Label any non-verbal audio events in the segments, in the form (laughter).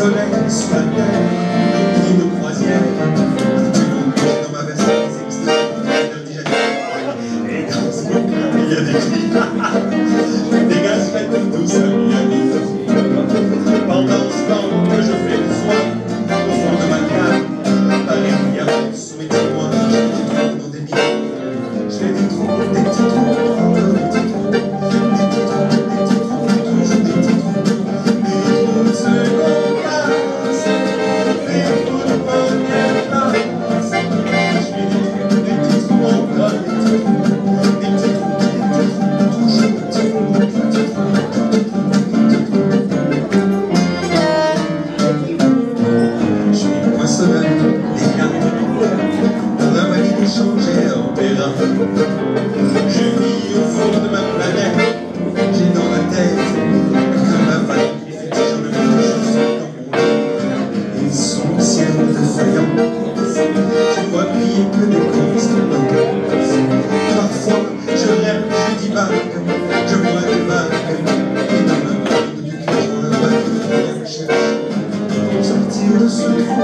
Yesterday, Sunday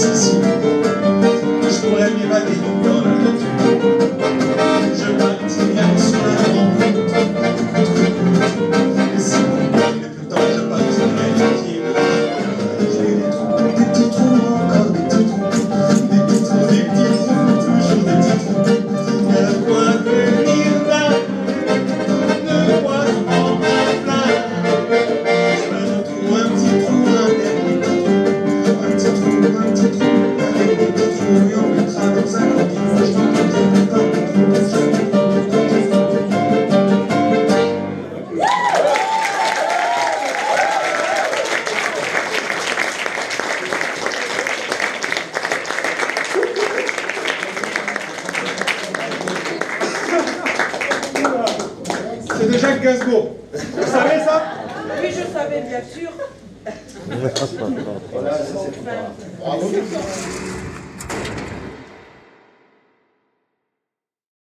Jesus. De Jacques Gainsbourg. Vous savez ça? Oui, je savais, bien sûr. (laughs)